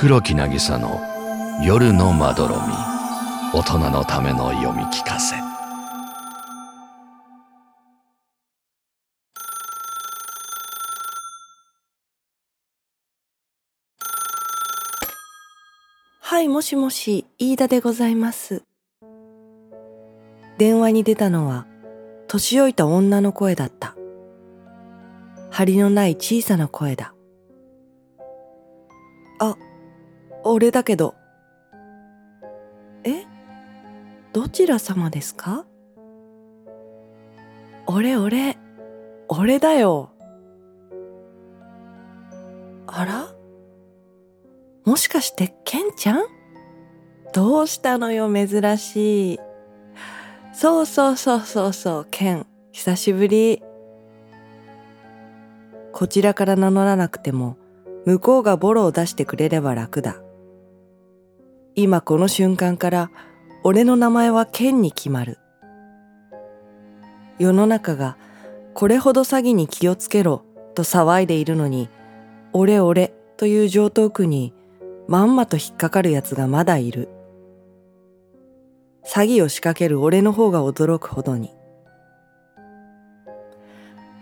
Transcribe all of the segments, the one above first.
黒木渚の夜のまどろみ大人のための読み聞かせはい、もしもし、飯田でございます。電話に出たのは、年老いた女の声だった。張りのない小さな声だ。あ、俺だけど。え？どちら様ですか？俺俺、俺だよ。あら？もしかしてケンちゃん？どうしたのよ珍しい。そうそうそうそうそう、ケン、久しぶり。こちらから名乗らなくても、向こうがボロを出してくれれば楽だ。今この瞬間から、俺の名前はケンに決まる。世の中が、これほど詐欺に気をつけろ、と騒いでいるのに、俺俺という上等句に、まんまと引っかかる奴がまだいる。詐欺を仕掛ける俺の方が驚くほどに。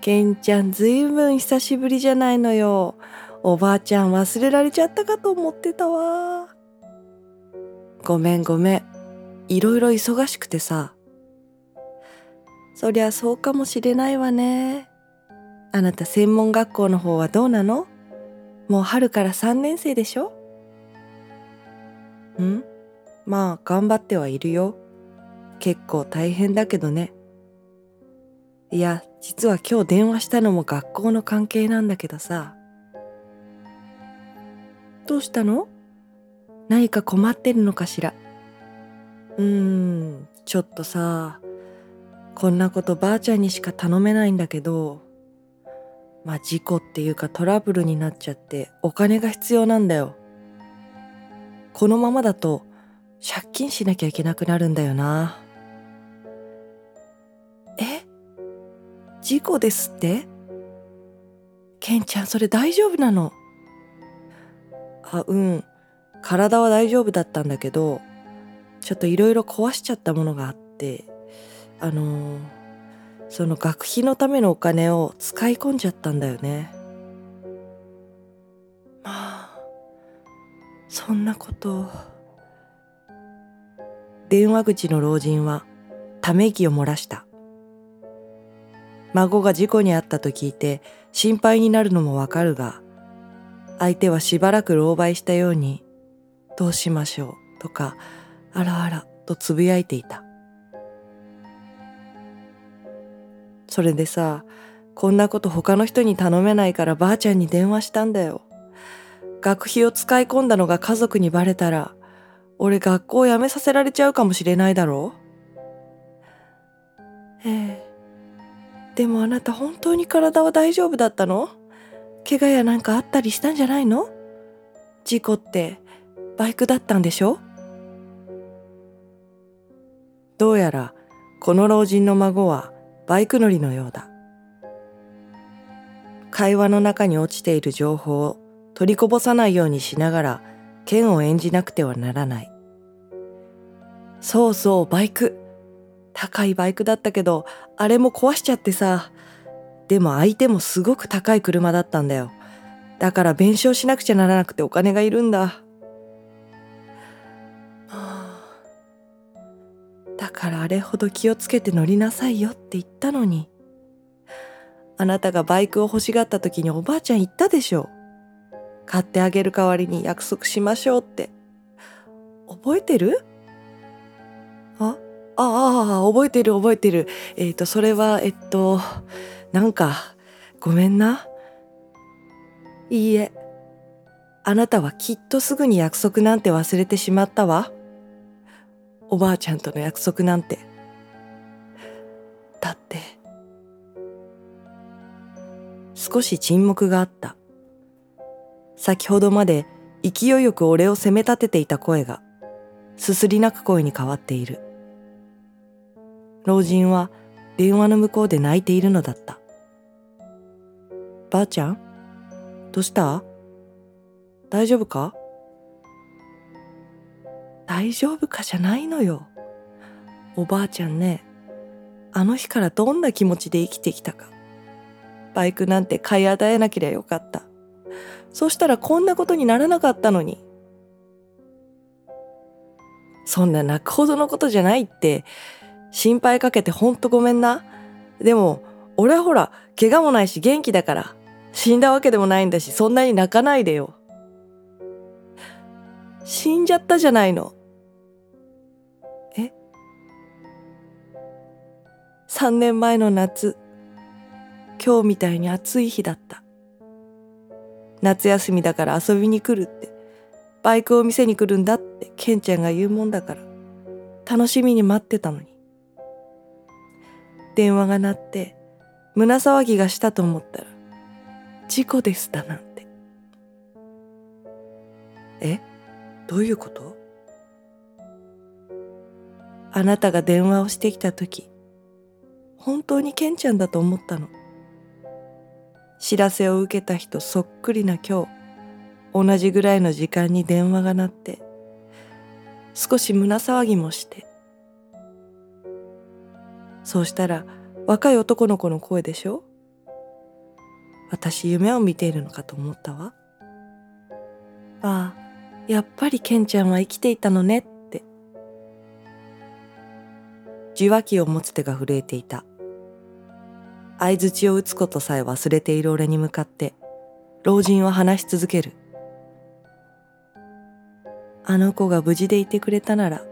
ケンちゃんずいぶん久しぶりじゃないのよ。おばあちゃん忘れられちゃったかと思ってたわ。ごめんごめん。いろいろ忙しくてさ。そりゃそうかもしれないわね。あなた専門学校の方はどうなの？もう春から3年生でしょ？ん？まあ頑張ってはいるよ。結構大変だけどね。いや、実は今日電話したのも学校の関係なんだけどさ。どうしたの？何か困ってるのかしらうーん、ちょっとさ、こんなことばあちゃんにしか頼めないんだけど、まあ事故っていうかトラブルになっちゃってお金が必要なんだよ。このままだと借金しなきゃいけなくなるんだよな。え？事故ですって？ケンちゃんそれ大丈夫なの？あ、うん。体は大丈夫だったんだけど、ちょっといろいろ壊しちゃったものがあって、あのーその学費のためのお金を使い込んじゃったんだよね。まあ、そんなこと。電話口の老人はため息を漏らした。孫が事故に遭ったと聞いて心配になるのもわかるが、相手はしばらく狼狽したように、どうしましょうとか、あらあらとつぶやいていた。それでさ、こんなこと他の人に頼めないからばあちゃんに電話したんだよ。学費を使い込んだのが家族にバレたら、俺学校を辞めさせられちゃうかもしれないだろええ。でもあなた本当に体は大丈夫だったの？怪我やなんかあったりしたんじゃないの？事故ってバイクだったんでしょ？どうやらこの老人の孫はバイク乗りのようだ。会話の中に落ちている情報を取りこぼさないようにしながら剣を演じなくてはならない。そうそう、バイク。高いバイクだったけど、あれも壊しちゃってさ。でも相手もすごく高い車だったんだよ。だから弁償しなくちゃならなくてお金がいるんだ。からあれほど気をつけて乗りなさいよって言ったのに。あなたがバイクを欲しがった時におばあちゃん言ったでしょ。買ってあげる代わりに約束しましょうって。覚えてる？あああ、覚えてる覚えてる。えっ、と、それは、えっと、なんか、ごめんな。いいえ。あなたはきっとすぐに約束なんて忘れてしまったわ。おばあちゃんとの約束なんて。だって。少し沈黙があった。先ほどまで勢いよく俺を責め立てていた声が、すすり泣く声に変わっている。老人は電話の向こうで泣いているのだった。ばあちゃんどうした？大丈夫か？大丈夫かじゃないのよ。おばあちゃんね、あの日からどんな気持ちで生きてきたか。バイクなんて買い与えなけりゃよかった。そしたらこんなことにならなかったのに。そんな泣くほどのことじゃないって、心配かけてほんとごめんな。でも、俺はほら、怪我もないし元気だから、死んだわけでもないんだし、そんなに泣かないでよ。死んじゃったじゃないの。?3 年前の夏、今日みたいに暑い日だった。夏休みだから遊びに来るって、バイクを店に来るんだってケンちゃんが言うもんだから、楽しみに待ってたのに。電話が鳴って、胸騒ぎがしたと思ったら、事故でしたなんて。え？どういうこと？あなたが電話をしてきた時、本当にケンちゃんだと思ったの。知らせを受けた日とそっくりな今日、同じぐらいの時間に電話が鳴って、少し胸騒ぎもして。そうしたら若い男の子の声でしょ？私夢を見ているのかと思ったわ。ああ、やっぱりケンちゃんは生きていたのねって。受話器を持つ手が震えていた。相槌を打つことさえ忘れている俺に向かって、老人は話し続ける。あの子が無事でいてくれたなら、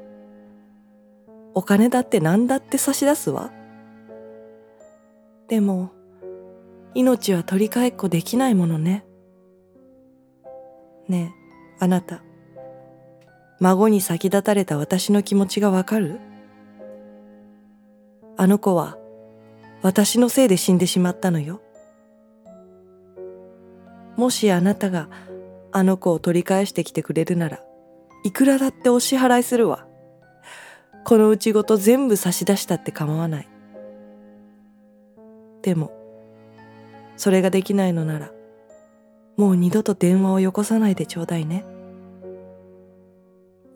お金だって何だって差し出すわ。でも、命は取り替えっこできないものね。ねえ、あなた。孫に先立たれた私の気持ちがわかる？あの子は私のせいで死んでしまったのよ。もしあなたがあの子を取り返してきてくれるなら、いくらだってお支払いするわ。このうちごと全部差し出したって構わない。でも、それができないのなら、もう二度と電話をよこさないでちょうだいね。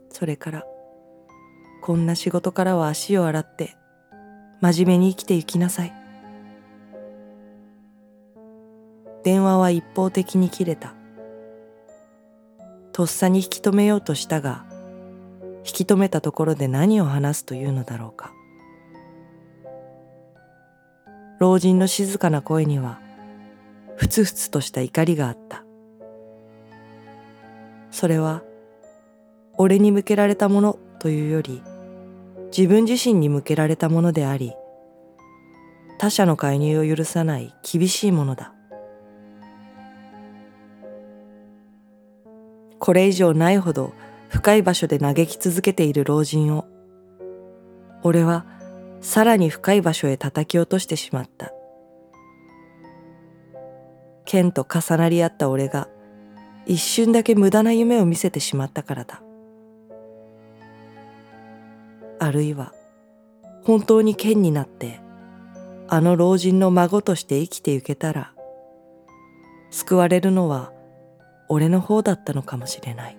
それから、こんな仕事からは足を洗って、真面目に生きていきなさい。電話は一方的に切れた。とっさに引き止めようとしたが、引き止めたところで何を話すというのだろうか。老人の静かな声には、ふつふつとした怒りがあった。それは、俺に向けられたものというより、自分自身に向けられたものであり、他者の介入を許さない厳しいものだ。これ以上ないほど深い場所で嘆き続けている老人を、俺はさらに深い場所へ叩き落としてしまった。剣と重なり合った俺が一瞬だけ無駄な夢を見せてしまったからだ。あるいは本当に剣になってあの老人の孫として生きてゆけたら救われるのは俺の方だったのかもしれない。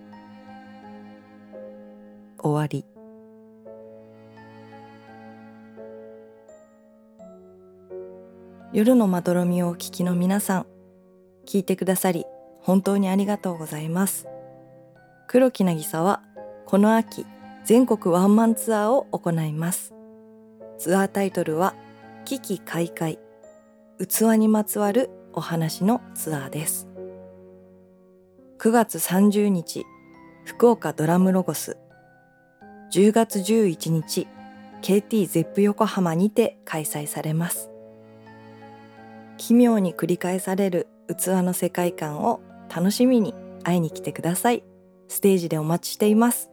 終わり。夜のまどろみをお聞きの皆さん、聞いてくださり本当にありがとうございます。黒木渚はこの秋全国ワンマンツアーを行います。ツアータイトルは危機開会器にまつわるお話のツアーです。9月30日、福岡ドラムロゴス。10月11日、KT ゼップ横浜にて開催されます。奇妙に繰り返される器の世界観を楽しみに会いに来てください。ステージでお待ちしています。